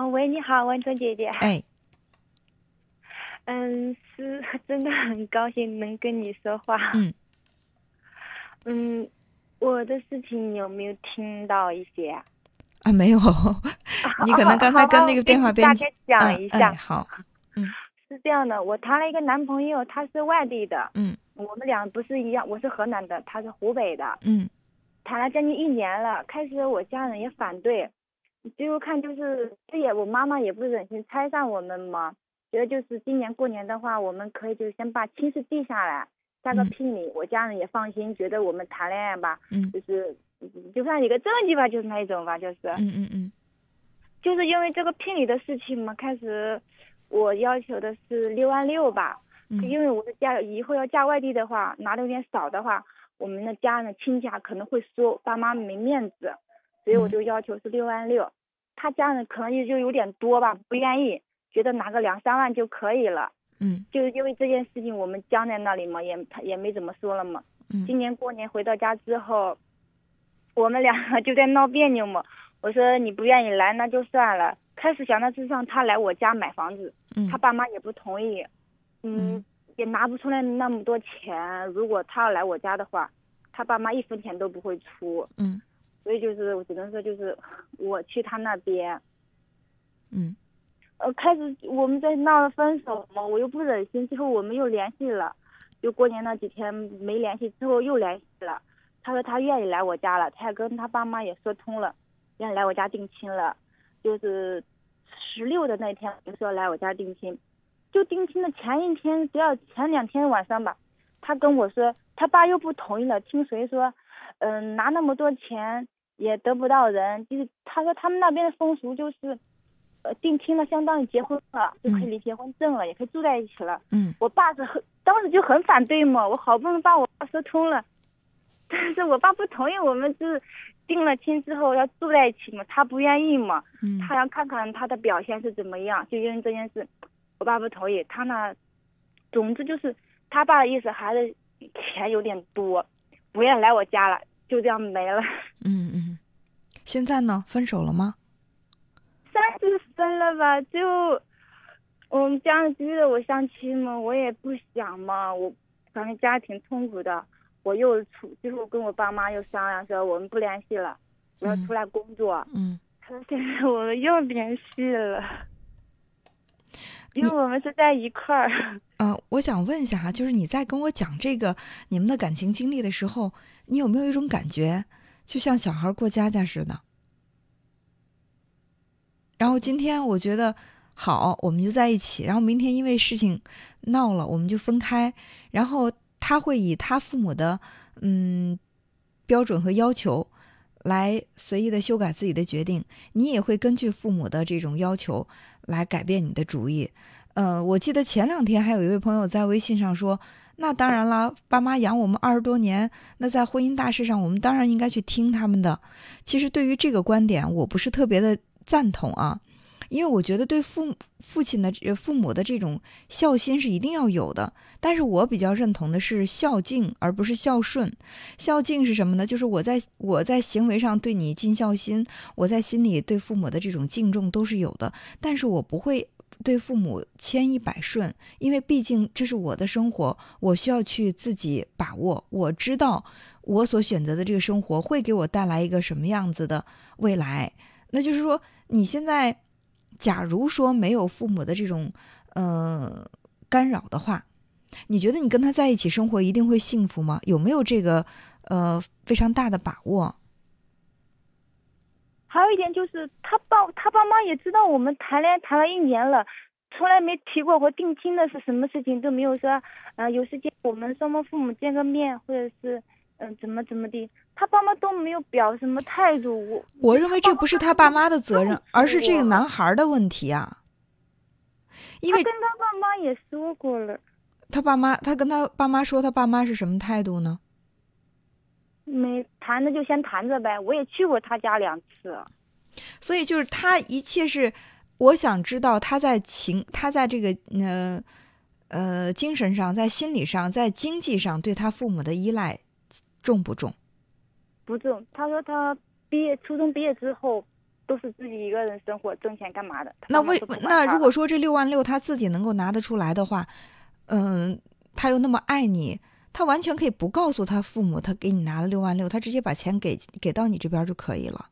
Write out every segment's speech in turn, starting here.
哦，喂，你好，文春姐姐。哎，嗯，是真的很高兴能跟你说话。嗯。嗯，我的事情有没有听到一些？啊，没有。你可能刚才跟那个电话 边大概讲一下。好。嗯。是这样的，我谈了一个男朋友，他是外地的。嗯。我们俩不是一样，我是河南的，他是湖北的。嗯。谈了将近一年了，开始我家人也反对，最后看就是这也我妈妈也不忍心拆散我们嘛，觉得就是今年过年的话，我们可以就先把亲事定下来，加个聘礼，我家人也放心，觉得我们谈恋爱吧，嗯，就是就算一个证据吧，就是那一种吧，就是，嗯嗯嗯，就是因为这个聘礼的事情嘛，开始我要求的是六万六吧，因为我的嫁以后要嫁外地的话，拿的有点少的话。我们的家人亲家可能会说爸妈没面子，所以我就要求是六万六。他家人可能也就有点多吧，不愿意，觉得拿个两三万就可以了。嗯，就是因为这件事情，我们僵在那里嘛，也他也没怎么说了嘛。嗯。今年过年回到家之后，我们两个就在闹别扭嘛。我说你不愿意来那就算了。开始想的是让他来我家买房子，他爸妈也不同意。嗯。也拿不出来那么多钱。如果他要来我家的话，他爸妈一分钱都不会出。嗯，所以就是我只能说，就是我去他那边。嗯，呃，开始我们在闹了分手嘛，我又不忍心，最后我们又联系了。就过年那几天没联系，之后又联系了。他说他愿意来我家了，他也跟他爸妈也说通了，愿意来我家定亲了。就是十六的那天就说来我家定亲。就定亲的前一天，只要前两天晚上吧，他跟我说，他爸又不同意了。听谁说，嗯，拿那么多钱也得不到人。就是他说他们那边的风俗就是，呃，定亲了相当于结婚了，就可以领结婚证了，也可以住在一起了。嗯。我爸是很当时就很反对嘛，我好不容易把我爸说通了，但是我爸不同意，我们就是定了亲之后要住在一起嘛，他不愿意嘛。嗯。他想看看他的表现是怎么样，就因为这件事。我爸不同意，他那，总之就是他爸的意思，还是钱有点多，不愿意来我家了，就这样没了。嗯嗯，现在呢？分手了吗？算是分了吧，就我们家人逼着我相亲嘛，我也不想嘛，我反正家挺痛苦的，我又出，就是我跟我爸妈又商量说我们不联系了，我要出来工作。嗯。他说现在我们又联系了。因为我们是在一块儿。呃，我想问一下哈，就是你在跟我讲这个你们的感情经历的时候，你有没有一种感觉，就像小孩过家家似的？然后今天我觉得好，我们就在一起，然后明天因为事情闹了，我们就分开。然后他会以他父母的嗯标准和要求来随意的修改自己的决定，你也会根据父母的这种要求。来改变你的主意，呃，我记得前两天还有一位朋友在微信上说：“那当然啦，爸妈养我们二十多年，那在婚姻大事上，我们当然应该去听他们的。”其实对于这个观点，我不是特别的赞同啊。因为我觉得对父父亲的父母的这种孝心是一定要有的，但是我比较认同的是孝敬，而不是孝顺。孝敬是什么呢？就是我在我在行为上对你尽孝心，我在心里对父母的这种敬重都是有的，但是我不会对父母千依百顺，因为毕竟这是我的生活，我需要去自己把握。我知道我所选择的这个生活会给我带来一个什么样子的未来。那就是说，你现在。假如说没有父母的这种呃干扰的话，你觉得你跟他在一起生活一定会幸福吗？有没有这个呃非常大的把握？还有一点就是，他爸他爸妈也知道我们谈恋爱谈了一年了，从来没提过和定亲的是什么事情，都没有说呃有时间我们双方父母见个面，或者是。嗯，怎么怎么的，他爸妈都没有表什么态度。我我认为这不是他爸妈的责任，而是这个男孩的问题啊。因为跟他爸妈也说过了。他爸妈，他跟他爸妈说，他爸妈是什么态度呢？没谈的就先谈着呗。我也去过他家两次。所以就是他一切是，我想知道他在情，他在这个呃呃精神上，在心理上，在经济上对他父母的依赖。重不重？不重。他说他毕业初中毕业之后，都是自己一个人生活，挣钱干嘛的。那为那如果说这六万六他自己能够拿得出来的话，嗯，他又那么爱你，他完全可以不告诉他父母，他给你拿了六万六，他直接把钱给给到你这边就可以了。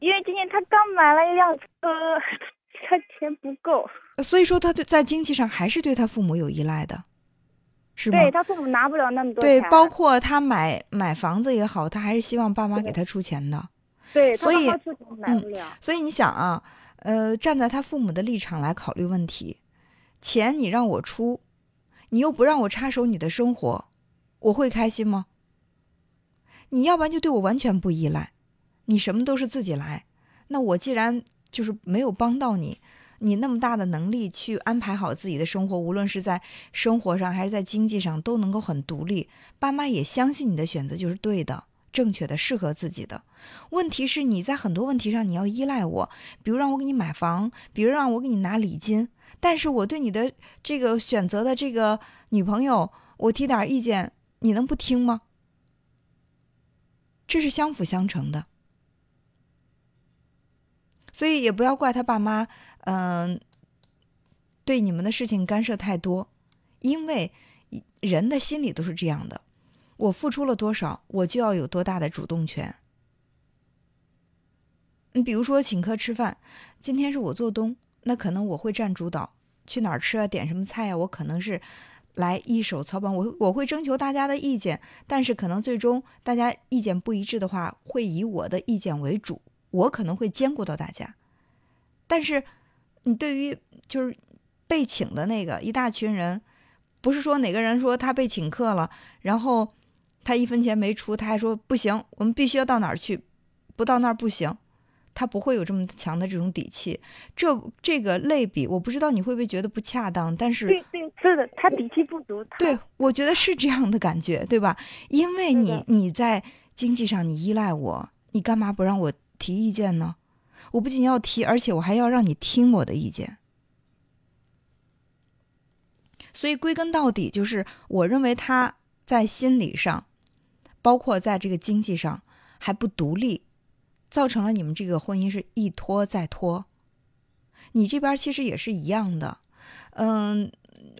因为今年他刚买了一辆车，他钱不够。所以说他对在经济上还是对他父母有依赖的，是吗？对他父母拿不了那么多对。包括他买买房子也好，他还是希望爸妈给他出钱的。对，所以他妈妈出钱买不了。所以你想啊，呃，站在他父母的立场来考虑问题，钱你让我出，你又不让我插手你的生活，我会开心吗？你要不然就对我完全不依赖，你什么都是自己来。那我既然就是没有帮到你，你那么大的能力去安排好自己的生活，无论是在生活上还是在经济上，都能够很独立。爸妈也相信你的选择就是对的、正确的、适合自己的。问题是你在很多问题上你要依赖我，比如让我给你买房，比如让我给你拿礼金，但是我对你的这个选择的这个女朋友，我提点意见，你能不听吗？这是相辅相成的，所以也不要怪他爸妈，嗯、对你们的事情干涉太多，因为人的心理都是这样的，我付出了多少，我就要有多大的主动权。你比如说请客吃饭，今天是我做东，那可能我会占主导，去哪儿吃啊，点什么菜啊、我可能是来一手操办，我我会征求大家的意见，但是可能最终大家意见不一致的话，会以我的意见为主，我可能会兼顾到大家。但是你对于就是被请的那个一大群人，不是说哪个人说他被请客了，然后他一分钱没出，他还说不行，我们必须要到哪儿去，不到那儿不行。他不会有这么强的这种底气，这这个类比，我不知道你会不会觉得不恰当，但是对对，是的，他底气不足。对，我觉得是这样的感觉，对吧？因为你你在经济上你依赖我，你干嘛不让我提意见呢？我不仅要提，而且我还要让你听我的意见。所以归根到底，就是我认为他在心理上，包括在这个经济上还不独立，造成了你们这个婚姻是一拖再拖。你这边其实也是一样的，嗯，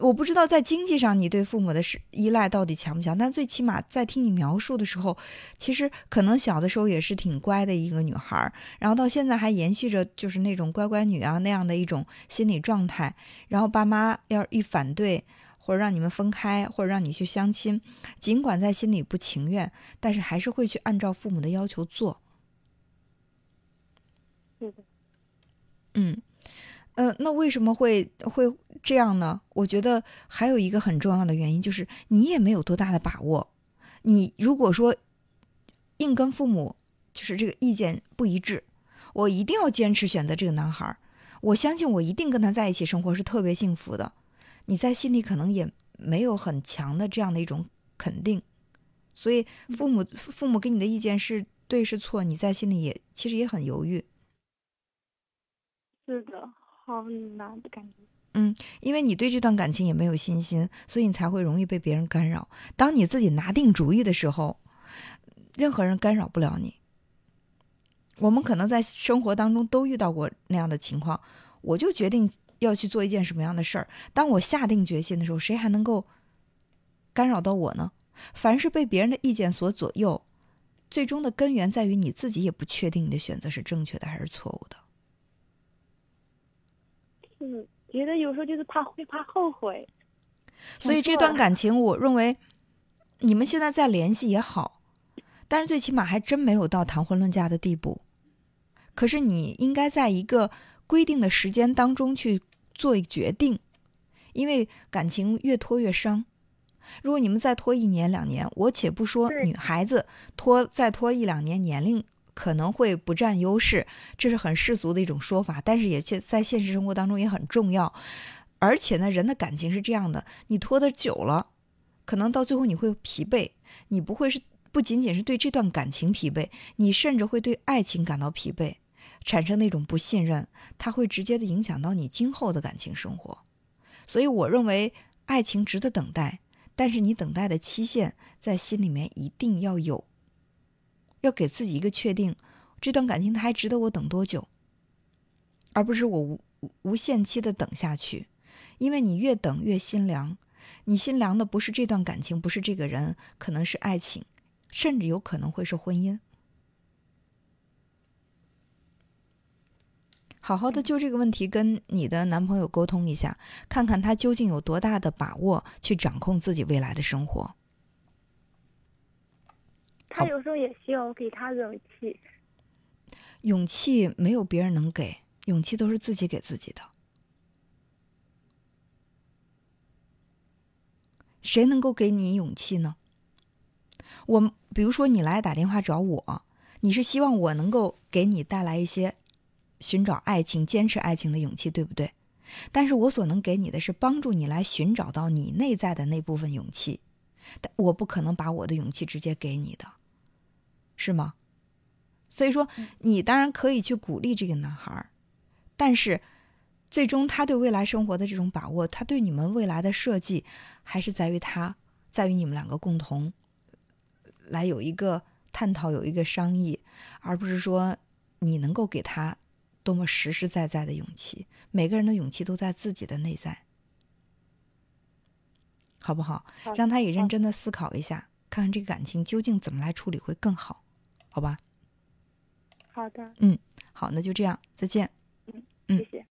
我不知道在经济上你对父母的是依赖到底强不强，但最起码在听你描述的时候，其实可能小的时候也是挺乖的一个女孩儿，然后到现在还延续着就是那种乖乖女啊那样的一种心理状态。然后爸妈要一反对，或者让你们分开，或者让你去相亲，尽管在心里不情愿，但是还是会去按照父母的要求做。嗯，嗯，呃，那为什么会会这样呢？我觉得还有一个很重要的原因，就是你也没有多大的把握。你如果说硬跟父母就是这个意见不一致，我一定要坚持选择这个男孩儿，我相信我一定跟他在一起生活是特别幸福的。你在心里可能也没有很强的这样的一种肯定，所以父母父母给你的意见是对是错，你在心里也其实也很犹豫。是的，好难的感觉。嗯因为你对这段感情也没有信心，所以你才会容易被别人干扰。当你自己拿定主意的时候，任何人干扰不了你。我们可能在生活当中都遇到过那样的情况，我就决定要去做一件什么样的事儿。当我下定决心的时候，谁还能够干扰到我呢？凡是被别人的意见所左右，最终的根源在于你自己也不确定你的选择是正确的还是错误的。是，觉得有时候就是怕会怕后悔。所以这段感情，我认为你们现在再联系也好，但是最起码还真没有到谈婚论嫁的地步。可是你应该在一个规定的时间当中去做一个决定，因为感情越拖越伤。如果你们再拖一年两年，我且不说女孩子拖再拖一两年，年龄可能会不占优势，这是很世俗的一种说法，但是也却在现实生活当中也很重要。而且呢，人的感情是这样的，你拖得久了，可能到最后你会疲惫，你不会是不仅仅是对这段感情疲惫，你甚至会对爱情感到疲惫，产生那种不信任，它会直接的影响到你今后的感情生活。所以我认为爱情值得等待，但是你等待的期限在心里面一定要有，要给自己一个确定，这段感情它还值得我等多久，而不是我无无限期的等下去，因为你越等越心凉，你心凉的不是这段感情，不是这个人，可能是爱情，甚至有可能会是婚姻。好好的就这个问题跟你的男朋友沟通一下，看看他究竟有多大的把握去掌控自己未来的生活。他有时候也需要我给他勇气。勇气没有别人能给，勇气都是自己给自己的。谁能够给你勇气呢？我比如说，你来打电话找我，你是希望我能够给你带来一些。寻找爱情、坚持爱情的勇气，对不对？但是我所能给你的是帮助你来寻找到你内在的那部分勇气，但我不可能把我的勇气直接给你的，是吗？所以说，你当然可以去鼓励这个男孩，但是最终他对未来生活的这种把握，他对你们未来的设计，还是在于他，在于你们两个共同来有一个探讨、有一个商议，而不是说你能够给他。多么实实在在的勇气！每个人的勇气都在自己的内在，好不好？让他也认真的思考一下，看看这个感情究竟怎么来处理会更好，好吧？好的。嗯，好，那就这样，再见。嗯，谢谢。